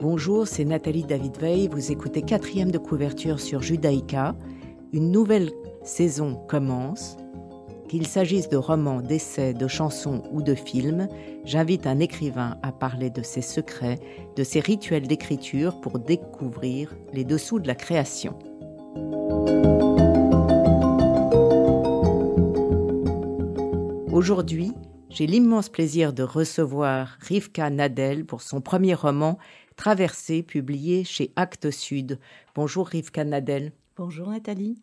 Bonjour, c'est Nathalie David-Veil. Vous écoutez quatrième de couverture sur Judaïka. Une nouvelle saison commence. Qu'il s'agisse de romans, d'essais, de chansons ou de films, j'invite un écrivain à parler de ses secrets, de ses rituels d'écriture pour découvrir les dessous de la création. Aujourd'hui, j'ai l'immense plaisir de recevoir Rivka Nadel pour son premier roman Traversée, publié chez Actes Sud. Bonjour Rivka Nadel. Bonjour Nathalie.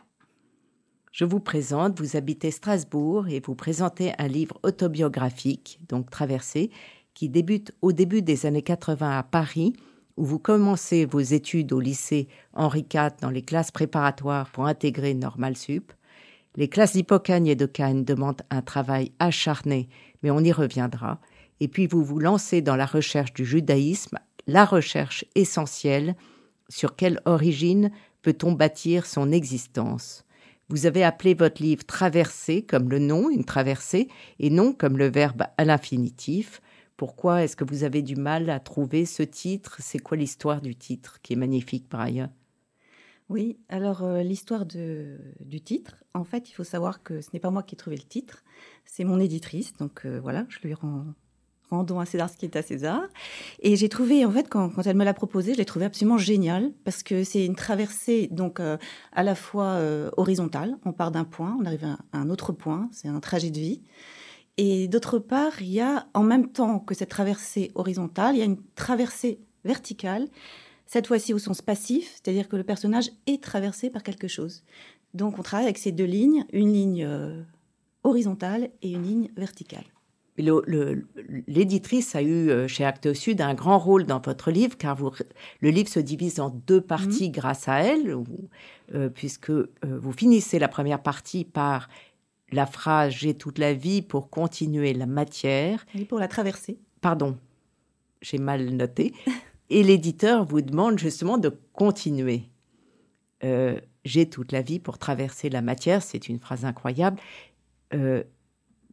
Je vous présente, vous habitez Strasbourg et vous présentez un livre autobiographique, donc Traversée, qui débute au début des années 80 à Paris, où vous commencez vos études au lycée Henri IV dans les classes préparatoires pour intégrer Normal Sup. Les classes d'Hippocagne et de Cannes demandent un travail acharné, mais on y reviendra. Et puis vous vous lancez dans la recherche du judaïsme la recherche essentielle sur quelle origine peut-on bâtir son existence. Vous avez appelé votre livre Traversée comme le nom, une traversée, et non comme le verbe à l'infinitif. Pourquoi est-ce que vous avez du mal à trouver ce titre? C'est quoi l'histoire du titre, qui est magnifique par ailleurs? Oui, alors euh, l'histoire du titre, en fait, il faut savoir que ce n'est pas moi qui ai trouvé le titre, c'est mon éditrice, donc euh, voilà, je lui rends rendons à César ce qui est à César. Et j'ai trouvé, en fait, quand, elle me l'a proposé, je l'ai trouvé absolument génial parce que c'est une traversée, donc euh, à la fois horizontale. On part d'un point, on arrive à un autre point, c'est un trajet de vie. Et d'autre part, il y a, en même temps que cette traversée horizontale, il y a une traversée verticale, cette fois-ci au sens passif, c'est-à-dire que le personnage est traversé par quelque chose. Donc on travaille avec ces deux lignes, une ligne euh, horizontale et une ligne verticale. L'éditrice a eu euh, chez Actes Sud un grand rôle dans votre livre, car le livre se divise en deux parties mhm. grâce à elle, euh, puisque euh, vous finissez la première partie par la phrase J'ai toute la vie pour continuer la matière. Et pour la traverser. Pardon, j'ai mal noté. Et l'éditeur vous demande justement de continuer. J'ai toute la vie pour traverser la matière, c'est une phrase incroyable.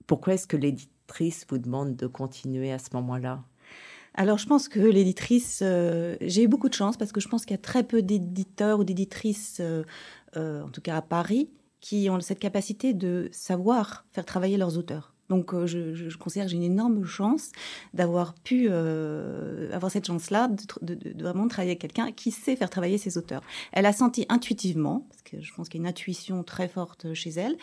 pourquoi est-ce que l'éditeur vous demande de continuer à ce moment-là? Alors, je pense que l'éditrice, euh, j'ai eu beaucoup de chance parce que je pense qu'il y a très peu d'éditeurs ou d'éditrices, euh, euh, en tout cas à Paris, qui ont cette capacité de savoir faire travailler leurs auteurs. Donc, je, considère que j'ai une énorme chance d'avoir pu avoir cette chance-là, de, vraiment travailler avec quelqu'un qui sait faire travailler ses auteurs. Elle a senti intuitivement, parce que je pense qu'il y a une intuition très forte chez elle,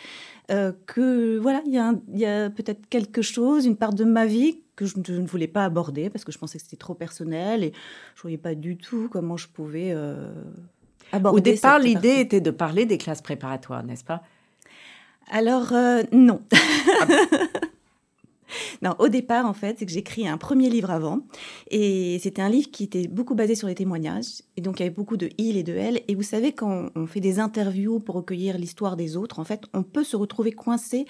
euh, que voilà, il y a, peut-être quelque chose, une part de ma vie que je, ne voulais pas aborder parce que je pensais que c'était trop personnel et je voyais pas du tout comment je pouvais euh. Au départ, l'idée était de parler des classes préparatoires, n'est-ce pas? Alors euh, non. Ah non, au départ, en fait, c'est que j'ai écrit un premier livre avant. Et c'était un livre qui était beaucoup basé sur les témoignages. Et donc, il y avait beaucoup de il et de elle. Et vous savez, quand on fait des interviews pour recueillir l'histoire des autres, en fait, on peut se retrouver coincé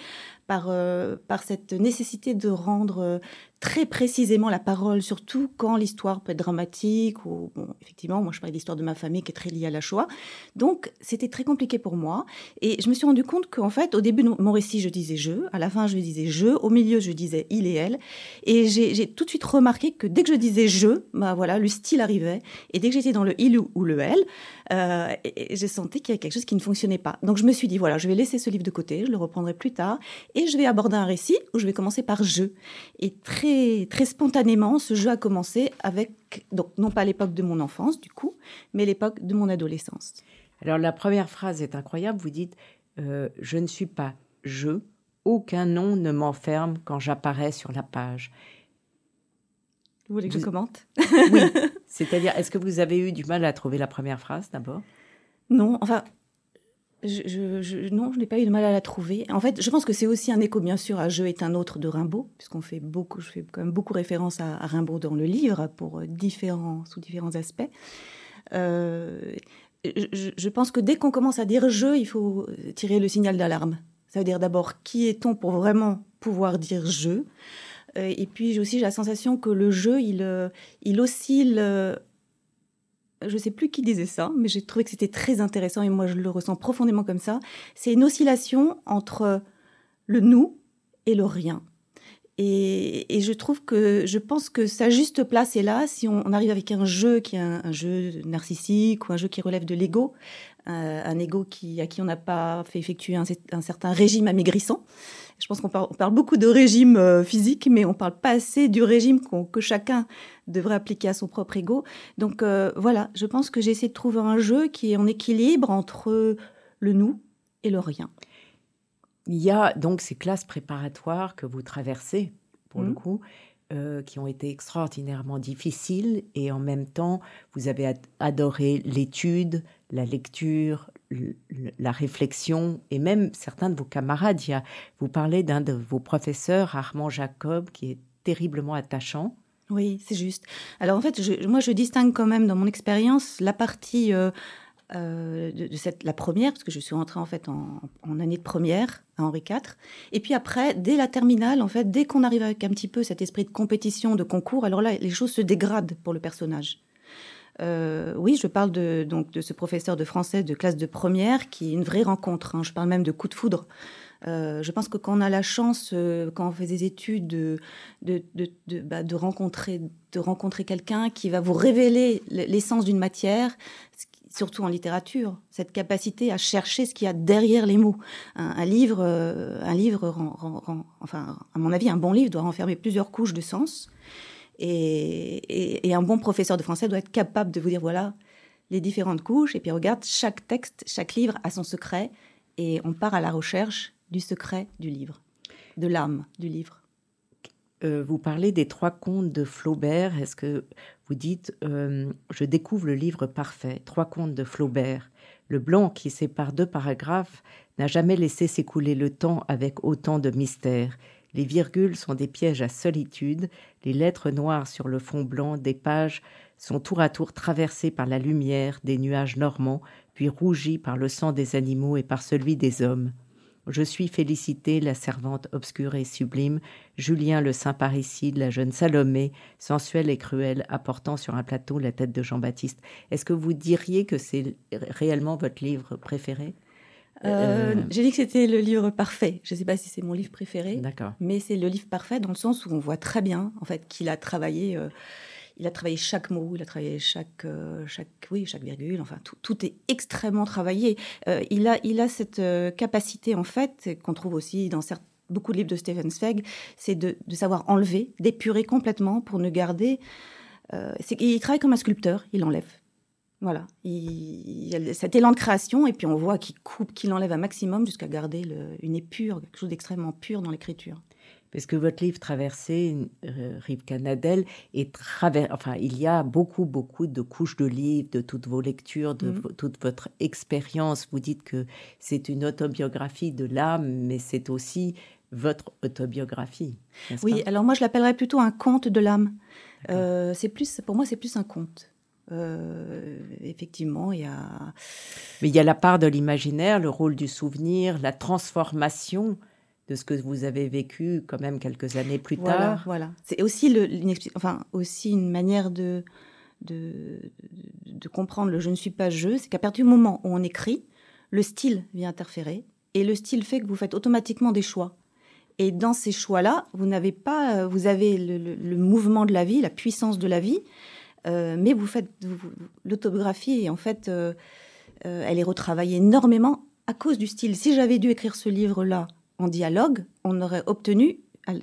par, euh, par cette nécessité de rendre euh, très précisément la parole, surtout quand l'histoire peut être dramatique ou effectivement, moi je parle de l'histoire de ma famille qui est très liée à la Shoah. Donc c'était très compliqué pour moi. Et je me suis rendu compte qu'en fait au début de mon récit je disais je, à la fin je disais je, au milieu je disais il et elle. Et j'ai tout de suite remarqué que dès que je disais je, bah voilà le style arrivait. Et dès que j'étais dans le il ou le elle, euh, j'ai senti qu'il y avait quelque chose qui ne fonctionnait pas. Donc je me suis dit voilà je vais laisser ce livre de côté, je le reprendrai plus tard. Et je vais aborder un récit où je vais commencer par je. Et très très, spontanément, ce jeu a commencé avec, donc non pas l'époque de mon enfance, du coup, mais l'époque de mon adolescence. Alors la première phrase est incroyable, vous dites euh, Je ne suis pas je, aucun nom ne m'enferme quand j'apparais sur la page. Vous voulez que je commente? Oui, c'est-à-dire, est-ce que vous avez eu du mal à trouver la première phrase d'abord? Non, enfin, non, je n'ai pas eu de mal à la trouver. En fait, je pense que c'est aussi un écho, bien sûr, à Je est un autre de Rimbaud, puisqu'on fait beaucoup, je fais quand même beaucoup référence à, Rimbaud dans le livre pour différents, sous différents aspects. Euh, je, pense que dès qu'on commence à dire je, il faut tirer le signal d'alarme. Ça veut dire d'abord qui est-on pour vraiment pouvoir dire je. Euh, et puis j'ai aussi la sensation que le jeu, euh, il oscille je ne sais plus qui disait ça, mais j'ai trouvé que c'était très intéressant et moi je le ressens profondément comme ça. C'est une oscillation entre le nous et le rien. Et, je trouve que je pense que sa juste place est là si on, arrive avec un jeu qui est un, jeu narcissique ou un jeu qui relève de l'ego, euh, un ego qui, à qui on n'a pas fait effectuer un, certain régime amaigrissant. Je pense qu'on parle, parle, beaucoup de régime euh, physique, mais on parle pas assez du régime que chacun devrait appliquer à son propre ego. Donc euh, voilà, je pense que j'ai essayé de trouver un jeu qui est en équilibre entre le nous et le rien. Il y a donc ces classes préparatoires que vous traversez, pour le mmh. coup, euh, qui ont été extraordinairement difficiles et en même temps, vous avez adoré l'étude, la lecture, la réflexion et même certains de vos camarades. vous parlez d'un de vos professeurs, Armand Jacob, qui est terriblement attachant. Oui, c'est juste. Alors en fait, moi, je distingue quand même dans mon expérience la partie euh, euh, de, cette, la première, parce que je suis rentrée en fait en, année de première à Henri IV. Et puis après, dès la terminale, en fait, dès qu'on arrive avec un petit peu cet esprit de compétition, de concours, alors là, les choses se dégradent pour le personnage. Euh, oui, je parle de, donc, de ce professeur de français de classe de première qui est une vraie rencontre. Hein. Je parle même de coup de foudre. Euh, je pense que quand on a la chance, quand on fait des études, de, de, de, bah, de rencontrer, de rencontrer quelqu'un qui va vous révéler l'essence d'une matière, surtout en littérature, cette capacité à chercher ce qu'il y a derrière les mots. Un, livre, euh, un livre enfin, à mon avis, un bon livre doit renfermer plusieurs couches de sens. Et, un bon professeur de français doit être capable de vous dire voilà les différentes couches. Et puis regarde, chaque texte, chaque livre a son secret. Et on part à la recherche du secret du livre, de l'âme du livre. Euh, vous parlez des trois contes de Flaubert. Est-ce que vous dites euh, Je découvre le livre parfait, trois contes de Flaubert. Le blanc qui sépare deux paragraphes n'a jamais laissé s'écouler le temps avec autant de mystère. Les virgules sont des pièges à solitude, les lettres noires sur le fond blanc des pages sont tour à tour traversées par la lumière des nuages normands, puis rougies par le sang des animaux et par celui des hommes. Je suis Félicité, la servante obscure et sublime, Julien le saint parricide, la jeune Salomé, sensuelle et cruelle, apportant sur un plateau la tête de Jean-Baptiste. Est-ce que vous diriez que c'est réellement votre livre préféré? Euh, euh, J'ai dit que c'était le livre parfait. Je ne sais pas si c'est mon livre préféré, mais c'est le livre parfait dans le sens où on voit très bien en fait qu'il a travaillé. Euh, il a travaillé chaque mot, il a travaillé chaque, chaque, oui, chaque virgule. Enfin, tout, tout est extrêmement travaillé. Il a, il a cette capacité en fait qu'on trouve aussi dans certains, beaucoup de livres de Stephen Zweig, c'est de, de, savoir enlever, d'épurer complètement pour ne garder. il travaille comme un sculpteur, il enlève. Voilà, il, y a cet élan de création et puis on voit qu'il coupe, qu'il enlève un maximum jusqu'à garder le, une épure, quelque chose d'extrêmement pur dans l'écriture parce que votre livre Traversée, euh, Rive Canadelle, est enfin, il y a beaucoup, beaucoup de couches de livres, de toutes vos lectures, de mm. toute votre expérience. Vous dites que c'est une autobiographie de l'âme, mais c'est aussi votre autobiographie. Oui, alors moi je l'appellerais plutôt un conte de l'âme. Euh, c'est plus, pour moi, c'est plus un conte. Euh, effectivement, il y a. Mais il y a la part de l'imaginaire, le rôle du souvenir, la transformation de ce que vous avez vécu quand même quelques années plus tard. Voilà, c'est aussi, le, une, enfin, aussi une manière de, de, de, comprendre le je ne suis pas je, c'est qu'à partir du moment où on écrit, le style vient interférer et le style fait que vous faites automatiquement des choix. Et dans ces choix-là, vous n'avez pas, vous avez le, mouvement de la vie, la puissance de la vie, euh, mais vous faites l'autobiographie et en fait, euh, euh, elle est retravaillée énormément à cause du style. Si j'avais dû écrire ce livre-là en dialogue, on aurait obtenu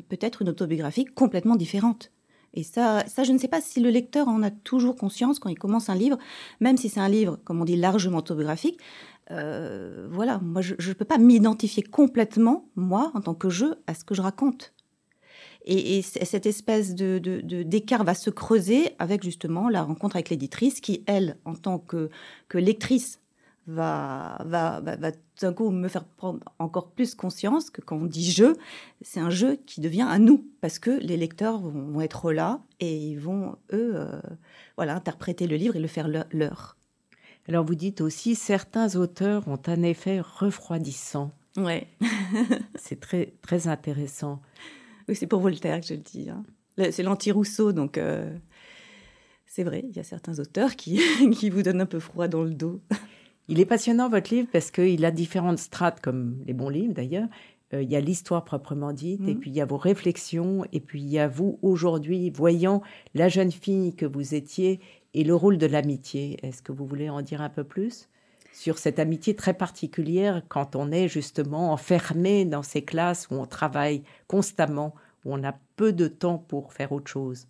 peut-être une autobiographie complètement différente. Et ça, ça, je ne sais pas si le lecteur en a toujours conscience quand il commence un livre, même si c'est un livre, comme on dit, largement autobiographique. Voilà, moi, je ne peux pas m'identifier complètement, moi, en tant que je, à ce que je raconte. Et, cette espèce de, d'écart va se creuser avec justement la rencontre avec l'éditrice qui, elle, en tant que, que lectrice, va, va, va, va tout d'un coup me faire prendre encore plus conscience que quand on dit jeu, c'est un jeu qui devient à nous, parce que les lecteurs vont, être là et ils vont, eux, euh, voilà, interpréter le livre et le faire leur. Alors vous dites aussi, certains auteurs ont un effet refroidissant. Ouais. c'est très, très intéressant. Oui, c'est pour Voltaire que je le dis. Hein. C'est l'anti-Rousseau, donc... Euh, c'est vrai, il y a certains auteurs qui, qui vous donnent un peu froid dans le dos. Il est passionnant, votre livre, parce qu'il a différentes strates, comme les bons livres d'ailleurs. Euh, il y a l'histoire proprement dite, et mhm. puis il y a vos réflexions, et puis il y a vous aujourd'hui, voyant la jeune fille que vous étiez et le rôle de l'amitié. Est-ce que vous voulez en dire un peu plus? Sur cette amitié très particulière quand on est justement enfermé dans ces classes où on travaille constamment, où on a peu de temps pour faire autre chose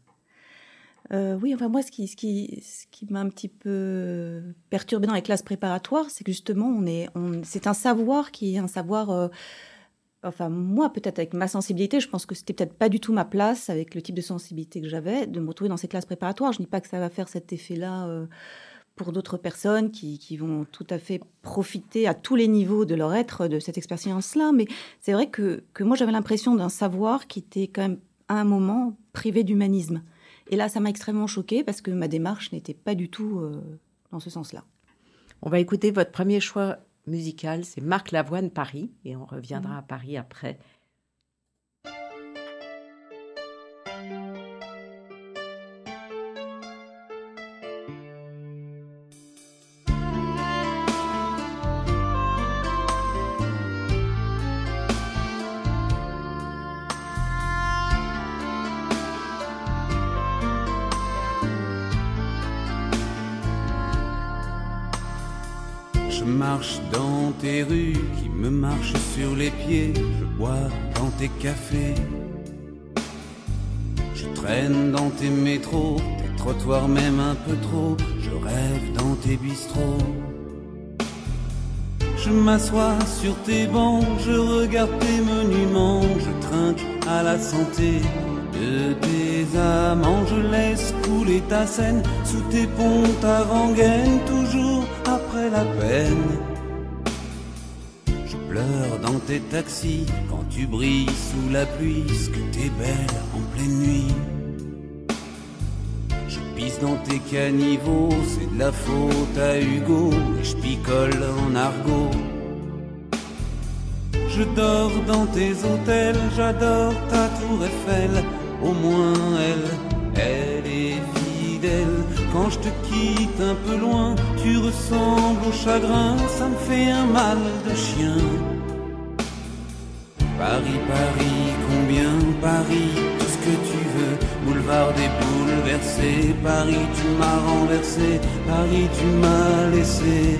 euh, oui, enfin moi, ce qui, ce qui, ce qui m'a un petit peu perturbé dans les classes préparatoires, c'est que justement, on est, on, c'est un savoir qui est un savoir. Euh, enfin, moi, peut-être avec ma sensibilité, je pense que c'était peut-être pas du tout ma place avec le type de sensibilité que j'avais de me retrouver dans ces classes préparatoires. Je ne dis pas que ça va faire cet effet-là euh, pour d'autres personnes qui, qui, vont tout à fait profiter à tous les niveaux de leur être de cette expérience-là, mais c'est vrai que, que moi, j'avais l'impression d'un savoir qui était quand même à un moment privé d'humanisme. Et là, ça m'a extrêmement choquée parce que ma démarche n'était pas du tout euh, dans ce sens-là. On va écouter votre premier choix musical, c'est Marc Lavoine Paris, et on reviendra mmh. à Paris après qui me marche sur les pieds, je bois dans tes cafés. Je traîne dans tes métros, tes trottoirs même un peu trop, je rêve dans tes bistrots. Je m'assois sur tes bancs, je regarde tes monuments, je trinque à la santé de tes amants, je laisse couler ta scène sous tes ponts, ta rengaine, toujours après la peine. Dans tes taxis quand tu brilles sous la pluie, ce que t'es belle en pleine nuit. Je pisse dans tes caniveaux, c'est de la faute à Hugo, et je picole en argot. Je dors dans tes hôtels, j'adore ta tour Eiffel, au moins elle, elle est fidèle. Quand je te quitte un peu loin, tu ressembles au chagrin, ça me fait un mal de chien. Paris, Paris, combien Paris, tout ce que tu veux, boulevard des bouleversés, Paris, tu m'as renversé, Paris, tu m'as laissé.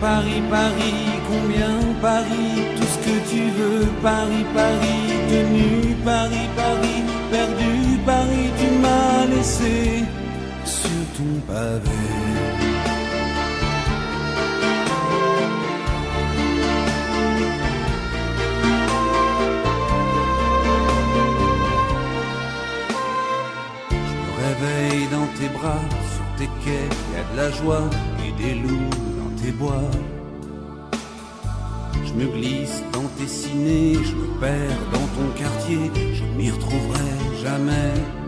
Paris, Paris, combien Paris, tout ce que tu veux, Paris, Paris, tenu, Paris, Paris, perdu, Paris, tu laissé sur ton pavé. Je me réveille dans tes bras, sur tes quais, y a de la joie et des loups bois. Je me glisse dans tes ciné, je me perds dans ton quartier, je m'y retrouverai jamais.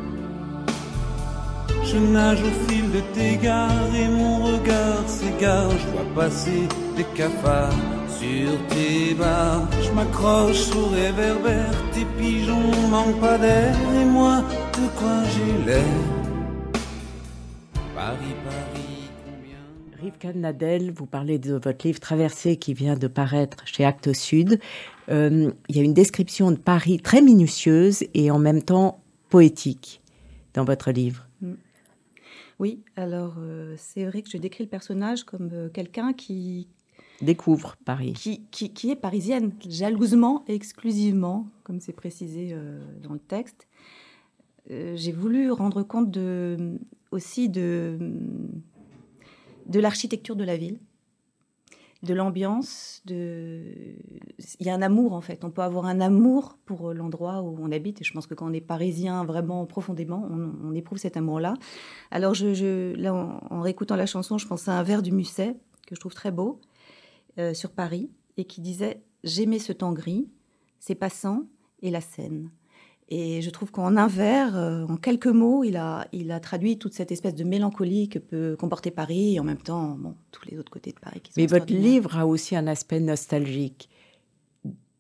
Je nage au fil de tes gares et mon regard s'égare, je vois passer des cafards sur tes bars. Je m'accroche au réverbère, tes pigeons manquent pas d'air et moi de quoi j'ai l'air? Paris, Paris. Rivka Nadel, vous parlez de votre livre Traversée qui vient de paraître chez Actes Sud. Euh, il y a une description de Paris très minutieuse et en même temps poétique dans votre livre. Oui, alors euh, c'est vrai que je décris le personnage comme euh, quelqu'un qui découvre Paris. Qui, qui, est parisienne, jalousement et exclusivement, comme c'est précisé dans le texte. J'ai voulu rendre compte de, aussi de de l'architecture de la ville, de l'ambiance, de... il y a un amour en fait. On peut avoir un amour pour l'endroit où on habite. Et je pense que quand on est parisien vraiment profondément, on, éprouve cet amour-là. Alors je, là, en, réécoutant la chanson, je pense à un vers du Musset que je trouve très beau euh, sur Paris et qui disait J'aimais ce temps gris, ses passants et la Seine. Et je trouve qu'en un vers, euh, en quelques mots, il a, il a traduit toute cette espèce de mélancolie que peut comporter Paris et en même temps, bon, tous les autres côtés de Paris. Qui Mais votre livre a aussi un aspect nostalgique.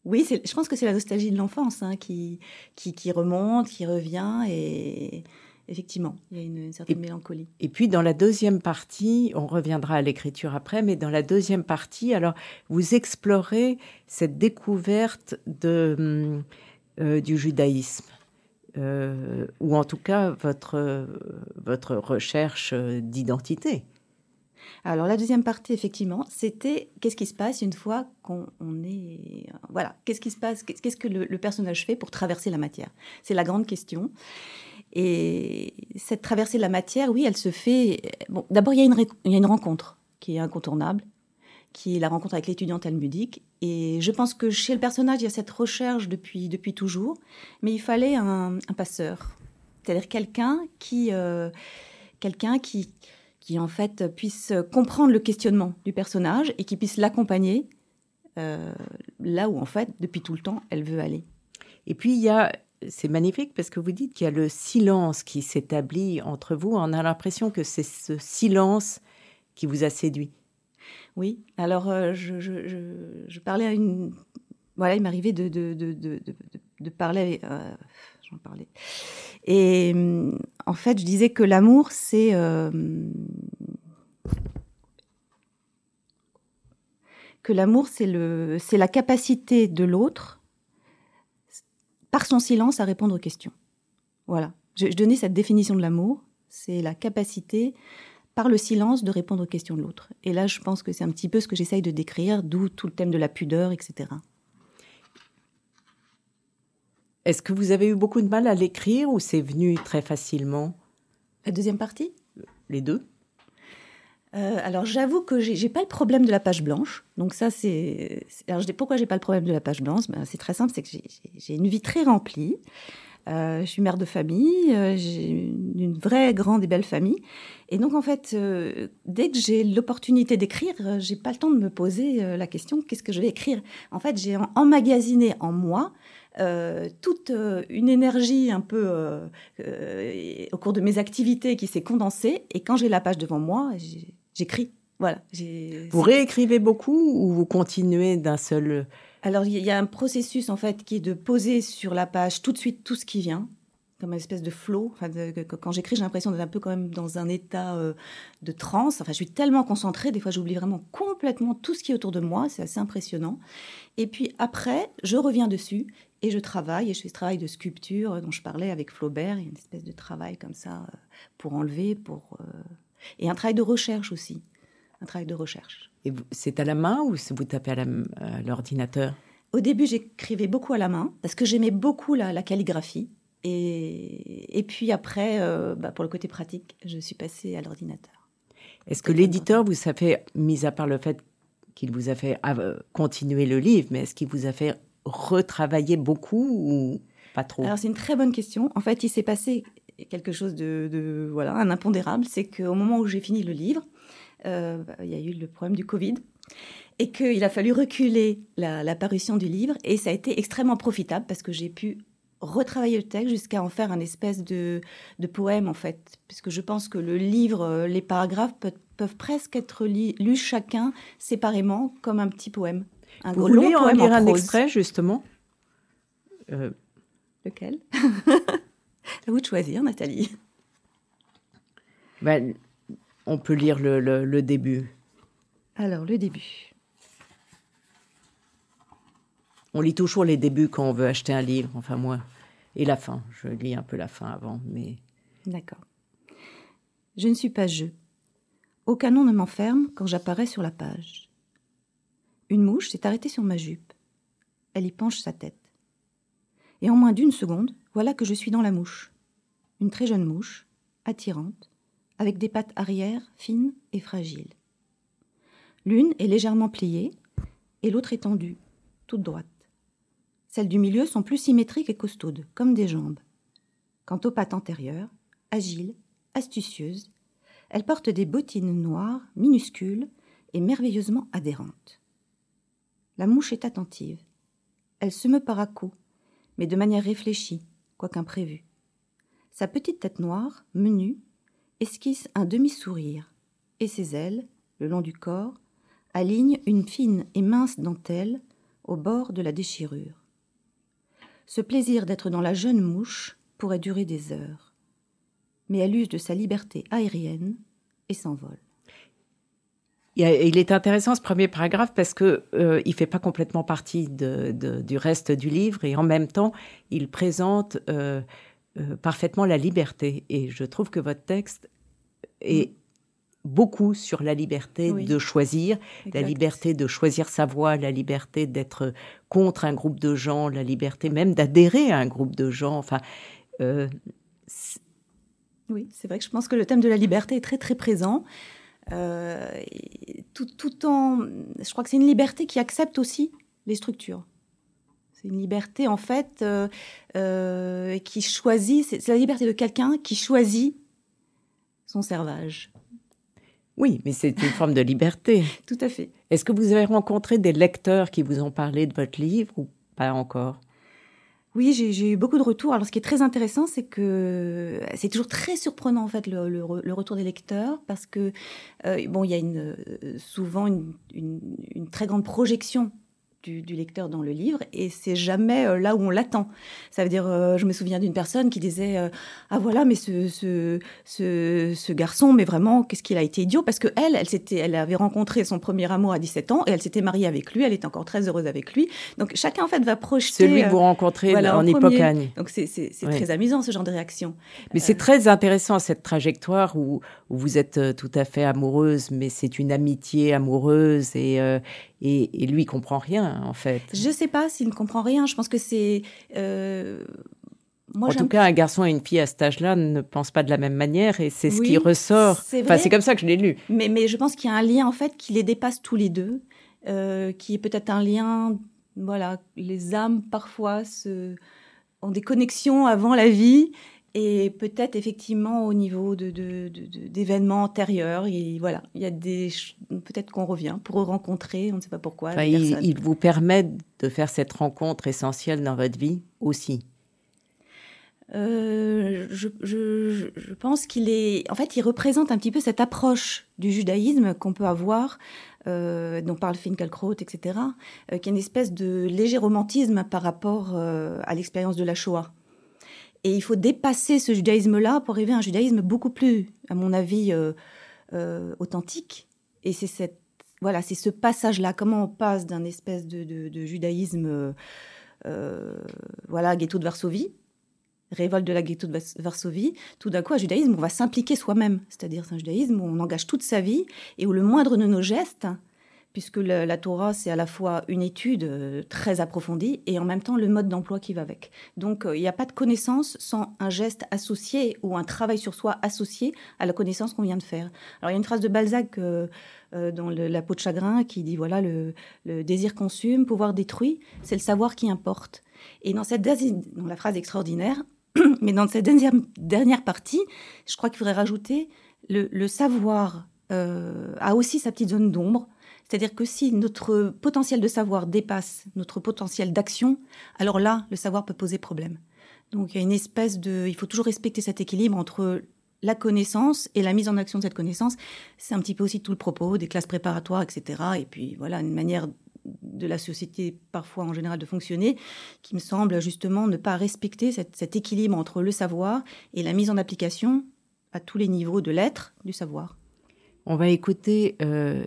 Oui, je pense que c'est la nostalgie de l'enfance hein, qui, qui, qui, remonte, qui revient. Et, effectivement, il y a une, certaine mélancolie. Et puis dans la deuxième partie, on reviendra à l'écriture après, mais dans la deuxième partie, alors vous explorez cette découverte de, hum, euh, du judaïsme. Euh, ou en tout cas votre, votre recherche d'identité. Alors la deuxième partie, effectivement, c'était qu'est-ce qui se passe une fois qu'on est... Voilà, qu'est-ce qui se passe, qu'est-ce que le, personnage fait pour traverser la matière? C'est la grande question. Et cette traversée de la matière, oui, elle se fait... Bon, d'abord, il, il y a une rencontre qui est incontournable, qui est la rencontre avec l'étudiant talmudique. Et je pense que chez le personnage, il y a cette recherche depuis, depuis toujours, mais il fallait un, passeur, c'est-à-dire quelqu'un qui, euh, quelqu'un qui, qui en fait puisse comprendre le questionnement du personnage et qui puisse l'accompagner euh, là où en fait, depuis tout le temps, elle veut aller. Et puis il y a c'est magnifique parce que vous dites qu'il y a le silence qui s'établit entre vous. On a l'impression que c'est ce silence qui vous a séduit. Oui, alors euh, je, parlais à une... Voilà, il m'arrivait de, parler... Euh, j'en parlais. Et hum, en fait, je disais que l'amour, c'est... Euh, que l'amour, c'est la capacité de l'autre, par son silence, à répondre aux questions. Voilà. je donnais cette définition de l'amour. C'est la capacité par le silence de répondre aux questions de l'autre. Et là, je pense que c'est un petit peu ce que j'essaye de décrire, d'où tout le thème de la pudeur, etc. Est-ce que vous avez eu beaucoup de mal à l'écrire ou c'est venu très facilement? La deuxième partie? Les deux euh, alors j'avoue que j'ai pas le problème de la page blanche. Donc ça c'est. Alors je dis pourquoi j'ai pas le problème de la page blanche? Ben, C'est très simple, c'est que j'ai une vie très remplie. Euh, je suis mère de famille, euh, j'ai une vraie grande et belle famille. Et donc, en fait, euh, dès que j'ai l'opportunité d'écrire, j'ai pas le temps de me poser la question qu'est-ce que je vais écrire? En fait, j'ai emmagasiné en moi toute une énergie un peu au cours de mes activités qui s'est condensée. Et quand j'ai la page devant moi, j'écris. Voilà. Vous réécrivez beaucoup ou vous continuez d'un seul alors, il y a un processus, en fait, qui est de poser sur la page tout de suite tout ce qui vient, comme une espèce de flow. Enfin, quand j'écris, j'ai l'impression d'être un peu quand même dans un état euh, de transe. Enfin, je suis tellement concentrée, des fois, j'oublie vraiment complètement tout ce qui est autour de moi. C'est assez impressionnant. Et puis après, je reviens dessus et je travaille. Et je fais ce travail de sculpture euh, dont je parlais avec Flaubert. Il y a une espèce de travail comme ça euh, pour enlever, pour... Et un travail de recherche aussi. Un travail de recherche. Et c'est à la main ou vous tapez à l'ordinateur? Au début, j'écrivais beaucoup à la main parce que j'aimais beaucoup la, calligraphie. Et, et, puis après, euh, bah, pour le côté pratique, je suis passée à l'ordinateur. Est-ce que l'éditeur vous a fait, mis à part le fait qu'il vous a fait euh, continuer le livre, mais est-ce qu'il vous a fait retravailler beaucoup ou pas trop? Alors c'est une très bonne question. En fait, il s'est passé quelque chose de, de voilà, un impondérable, c'est qu'au moment où j'ai fini le livre, euh, il y a eu le problème du Covid. Et qu'il a fallu reculer la, parution du livre. Et ça a été extrêmement profitable parce que j'ai pu retravailler le texte jusqu'à en faire un espèce de, poème en fait, puisque je pense que le livre, euh, les paragraphes peuvent, presque être lus chacun séparément comme un petit poème. Un Vous voulez en lire un extrait justement? Euh, Lequel? À vous de choisir, Nathalie. Ben, on peut lire le, début. Alors, le début. On lit toujours les débuts quand on veut acheter un livre, enfin moi. Et la fin. Je lis un peu la fin avant, mais. D'accord. Je ne suis pas je. Aucun nom ne m'enferme quand j'apparais sur la page. Une mouche s'est arrêtée sur ma jupe. Elle y penche sa tête. Et en moins d'une seconde, voilà que je suis dans la mouche. Une très jeune mouche, attirante, avec des pattes arrière fines et fragiles. L'une est légèrement pliée et l'autre étendue, toute droite. Celles du milieu sont plus symétriques et costaudes, comme des jambes. Quant aux pattes antérieures, agiles, astucieuses, elles portent des bottines noires, minuscules et merveilleusement adhérentes. La mouche est attentive. Elle se meut par à mais de manière réfléchie, quoique imprévue. Sa petite tête noire, menue, esquisse un demi-sourire, et ses ailes, le long du corps, alignent une fine et mince dentelle au bord de la mais elle use de sa liberté aérienne et s'envole. Il est intéressant ce premier paragraphe parce que euh, il fait pas complètement partie de, du reste du livre et en même temps il présente euh, euh, parfaitement la liberté. Et je trouve que votre texte est mm. beaucoup sur la liberté de choisir, la liberté de choisir sa voie, la liberté d'être contre un groupe de gens, la liberté même d'adhérer à un groupe de gens. Enfin, oui, c'est vrai que je pense que le thème de la liberté est très très présent. Euh, tout, tout en, je crois que c'est une liberté qui accepte aussi les structures. C'est une liberté en fait euh, euh, qui choisit. C'est la liberté de quelqu'un qui choisit son servage. Oui, mais c'est une forme de liberté. Tout à fait. Est-ce que vous avez rencontré des lecteurs qui vous ont parlé de votre livre ou pas encore? Oui, j'ai eu beaucoup de retours. Alors, ce qui est très intéressant, c'est que c'est toujours très surprenant en fait le, le, retour des lecteurs parce que euh, bon, il y a une, euh, souvent une, une, une, très grande projection du, lecteur dans le livre et c'est jamais euh, là où on l'attend. Ça veut dire, euh, je me souviens d'une personne qui disait euh, ah voilà mais ce ce, ce, garçon mais vraiment qu'est-ce qu'il a été idiot? Parce que elle elle s'était elle avait rencontré son premier amour à 17 ans et elle s'était mariée avec lui, elle était encore très heureuse avec lui. Donc chacun en fait va projeter celui que vous rencontrez en, Annie. Donc c'est très amusant ce genre de réaction. Mais c'est très intéressant cette trajectoire où, où vous êtes tout à fait amoureuse mais c'est une amitié amoureuse et et, et lui comprend rien en fait. Je sais pas s'il ne comprend rien. Je pense que c'est. Euh, moi, en tout cas, un garçon et une fille à cet âge-là ne pensent pas de la même manière et c'est ce qui ressort. Enfin, c'est comme ça que je l'ai lu. Mais, mais je pense qu'il y a un lien en fait qui les dépasse tous les deux, euh, qui est peut-être un lien. Voilà, les âmes parfois se, ont des connexions avant la vie et peut-être effectivement au niveau de, d'événements antérieurs, il, voilà, il y a des peut-être qu'on revient pour rencontrer, on ne sait pas pourquoi. il, vous permet de faire cette rencontre essentielle dans votre vie aussi. Euh, je, je, je, pense qu'il est, en fait, il représente un petit peu cette approche du judaïsme qu'on peut avoir, euh, dont parle Finkielkraut, etc., euh, qui est une espèce de léger romantisme par rapport euh, à l'expérience de la Shoah. Et il faut dépasser ce judaïsme-là pour arriver à un judaïsme beaucoup plus, à mon avis, euh, euh, authentique. Et c'est cette, voilà, c'est ce passage-là. Comment on passe d'un espèce de, judaïsme, euh, voilà, ghetto de Varsovie, révolte de la ghetto de Varsovie, tout d'un coup, un judaïsme où on va s'impliquer soi-même. C'est-à-dire, c'est un judaïsme où on engage toute sa vie et où le moindre de nos gestes puisque la, Torah, c'est à la fois une étude euh, très approfondie et en même temps le mode d'emploi qui va avec. Donc, euh, il n'y a pas de connaissance sans un geste associé ou un travail sur soi associé à la connaissance qu'on vient de faire. Alors, il y a une phrase de Balzac euh, dans La peau de chagrin qui dit, voilà, le, désir consume, pouvoir détruit, c'est le savoir qui importe. Et dans cette la phrase extraordinaire, mais dans cette dernière, dernière partie, je crois qu'il faudrait rajouter le, savoir a aussi sa petite zone d'ombre c'est-à-dire que si notre potentiel de savoir dépasse notre potentiel d'action, alors là, le savoir peut poser problème. Donc il y a une espèce de... Il faut toujours respecter cet équilibre entre la connaissance et la mise en action de cette connaissance. C'est un petit peu aussi tout le propos des classes préparatoires, etc. Et puis voilà, une manière de la société parfois en général de fonctionner, qui me semble justement ne pas respecter cet, équilibre entre le savoir et la mise en application à tous les niveaux de l'être du savoir. On va écouter euh,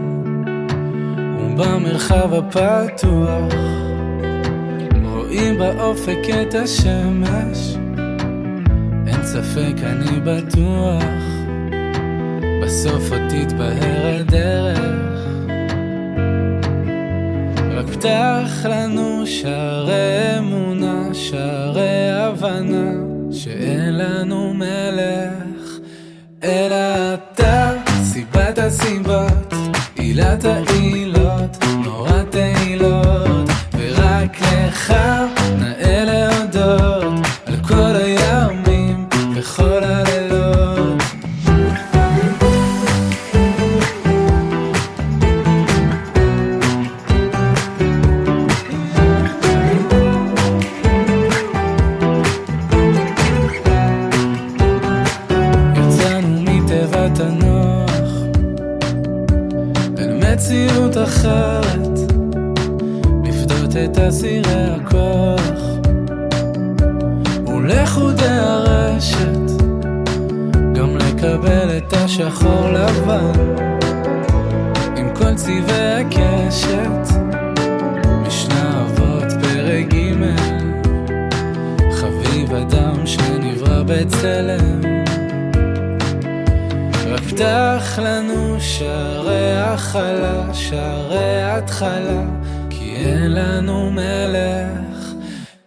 במרחב הפתוח. רואים באופק את השמש. אין ספק אני בטוח. בסוף עוד תתבהר הדרך. רק פתח לנו שערי אמונה, שערי הבנה שאין לנו מלך. אלא אתה סיבת הסיבות עילת העילות, שערי התחלה כי אין לנו מלך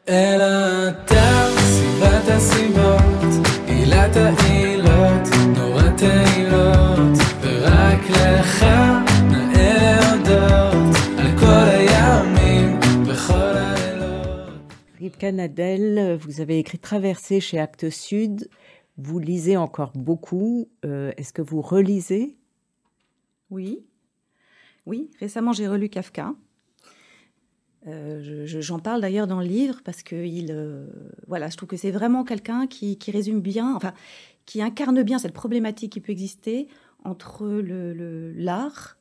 אלא אתה סיבת הסיבות עילת העילות נורא תהילות ורק לך נאה להודות על כל הימים וכל הלילות Rivka Nadel, vous avez écrit Traversée chez Actes Sud. Vous lisez encore beaucoup. Euh, Est-ce que vous relisez Oui. Oui, récemment j'ai relu Kafka. Euh, je- je- J'en parle d'ailleurs dans le livre parce que il, euh, voilà, je trouve que c'est vraiment quelqu'un qui, qui résume bien, enfin, qui incarne bien cette problématique qui peut exister entre le- le- l'art,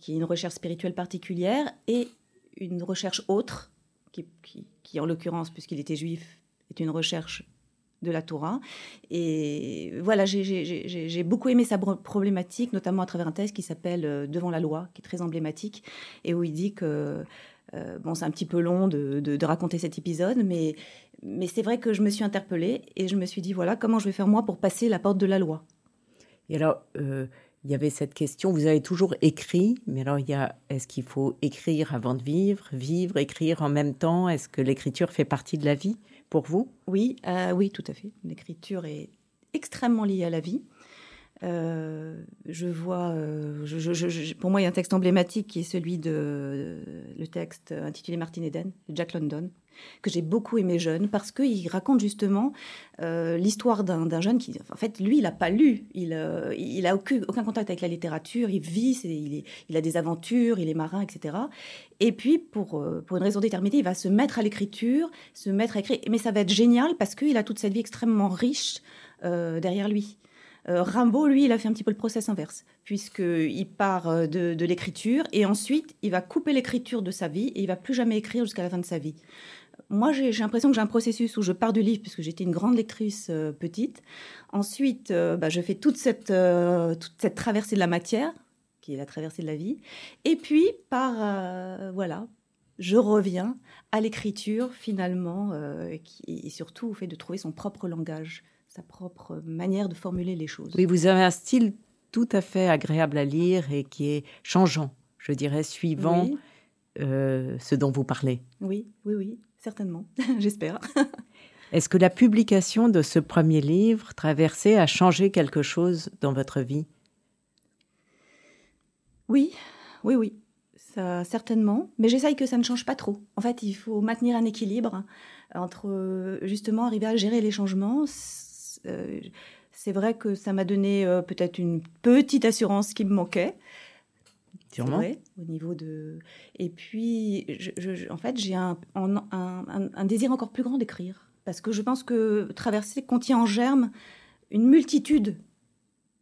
qui est une recherche spirituelle particulière, et une recherche autre, qui, qui- qui, en l'occurrence, puisqu'il était juif, est une recherche de la Torah. Et voilà, j'ai- beaucoup aimé sa problématique, notamment à travers un texte qui s'appelle euh, Devant la loi, qui est très emblématique, et où il dit que, euh, bon, c'est un petit peu long de, de- de raconter cet épisode, mais, mais c'est vrai que je me suis interpellée et je me suis dit, voilà, comment je vais faire moi pour passer la porte de la loi? Et alors, euh, il y avait cette question, vous avez toujours écrit, mais alors il y a, est-ce qu'il faut écrire avant de vivre, vivre, écrire en même temps? Est-ce que l'écriture fait partie de la vie pour vous? Oui, euh, oui, tout à fait. L'écriture est extrêmement liée à la vie. Euh, je vois, euh, pour moi, il y a un texte emblématique qui est celui de le texte intitulé Martin Eden de Jack London, que j'ai beaucoup aimé jeune parce qu'il raconte justement euh, l'histoire d'un jeune qui, en fait, lui, il n'a pas lu, il, euh, il a aucun, contact avec la littérature, il vit, il, a des aventures, il est marin, etc. Et puis, pour, une raison déterminée, il va se mettre à l'écriture, se mettre à écrire, mais ça va être génial parce qu'il a toute cette vie extrêmement riche derrière lui. Euh, Rimbaud, lui, il a fait un petit peu le process inverse, puisqu'il part euh, de, l'écriture et ensuite il va couper l'écriture de sa vie et il va plus jamais écrire jusqu'à la fin de sa vie. Moi, j'ai l'impression que j'ai un processus où je pars du livre, puisque j'étais une grande lectrice euh, petite. Ensuite, bah, je fais toute cette, traversée de la matière, qui est la traversée de la vie. Et puis, par, voilà, je reviens à l'écriture, finalement, et surtout au fait de trouver son propre langage, sa propre manière de formuler les choses. Oui, vous avez un style tout à fait agréable à lire et qui est changeant, je dirais, suivant Oui, euh, ce dont vous parlez. oui, oui, oui, certainement, j'espère. Est-ce que la publication de ce premier livre, Traversée, a changé quelque chose dans votre vie? Oui, oui, oui, ça certainement. Mais j'essaye que ça ne change pas trop. En fait, il faut maintenir un équilibre entre euh, justement arriver à gérer les changements. C'est euh, c'est vrai que ça m'a donné euh, peut-être une petite assurance qui me manquait. Vrai, au niveau de. Et puis, je- je- je- en fait, j'ai un, un, un- un- un désir encore plus grand d'écrire. Parce que je pense que Traverser contient en germe une multitude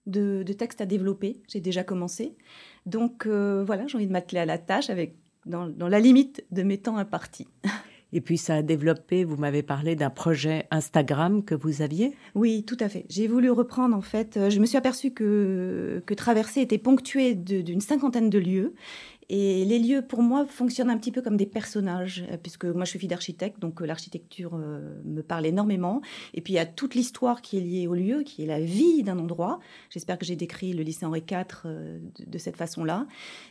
de, de textes à développer. J'ai déjà commencé. Donc, euh, voilà, j'ai envie de m'atteler à la tâche avec, dans, dans la limite de mes temps impartis. Et puis ça a développé, vous m'avez parlé d'un projet Instagram que vous aviez Oui, tout à fait. J'ai voulu reprendre, en fait, euh, je me suis aperçue que, que Traversée était ponctué de- d'une cinquantaine de lieux. Et les lieux, pour moi, fonctionnent un petit peu comme des personnages, euh, puisque moi, je suis fille d'architecte, donc euh, l'architecture euh, me parle énormément. Et puis, il y a toute l'histoire qui est liée au lieu, qui est la vie d'un endroit. J'espère que j'ai décrit le lycée Henri IV de, cette façon-là.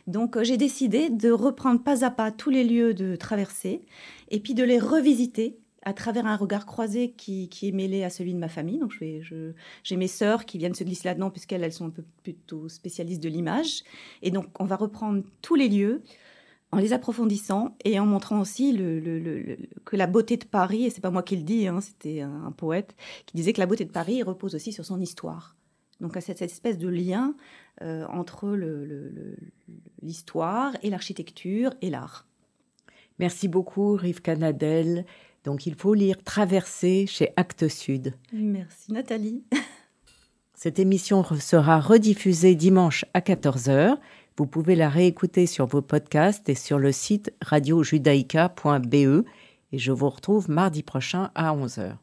Donc, j'ai décidé de reprendre pas à pas tous les lieux de Traversée, et puis de les revisiter à travers un regard croisé qui, est mêlé à celui de ma famille. Donc, j'ai mes sœurs qui viennent se glisser là-dedans, puisqu'elles elles sont un peu plutôt spécialistes de l'image. Et donc, on va reprendre tous les lieux en les approfondissant et en montrant aussi que la beauté de Paris, et c'est pas moi qui le dis, hein, c'était un, poète qui disait que la beauté de Paris repose aussi sur son histoire. Donc, à cette, espèce de lien euh, entre l'histoire et l'architecture et l'art. Merci beaucoup, Rivka Nadel. Donc il faut lire Traversée chez Actes Sud. Merci Nathalie. Cette émission sera rediffusée dimanche à 14h, Vous pouvez la réécouter sur vos podcasts et sur le site radiojudaïka.be et je vous retrouve mardi prochain à 11h.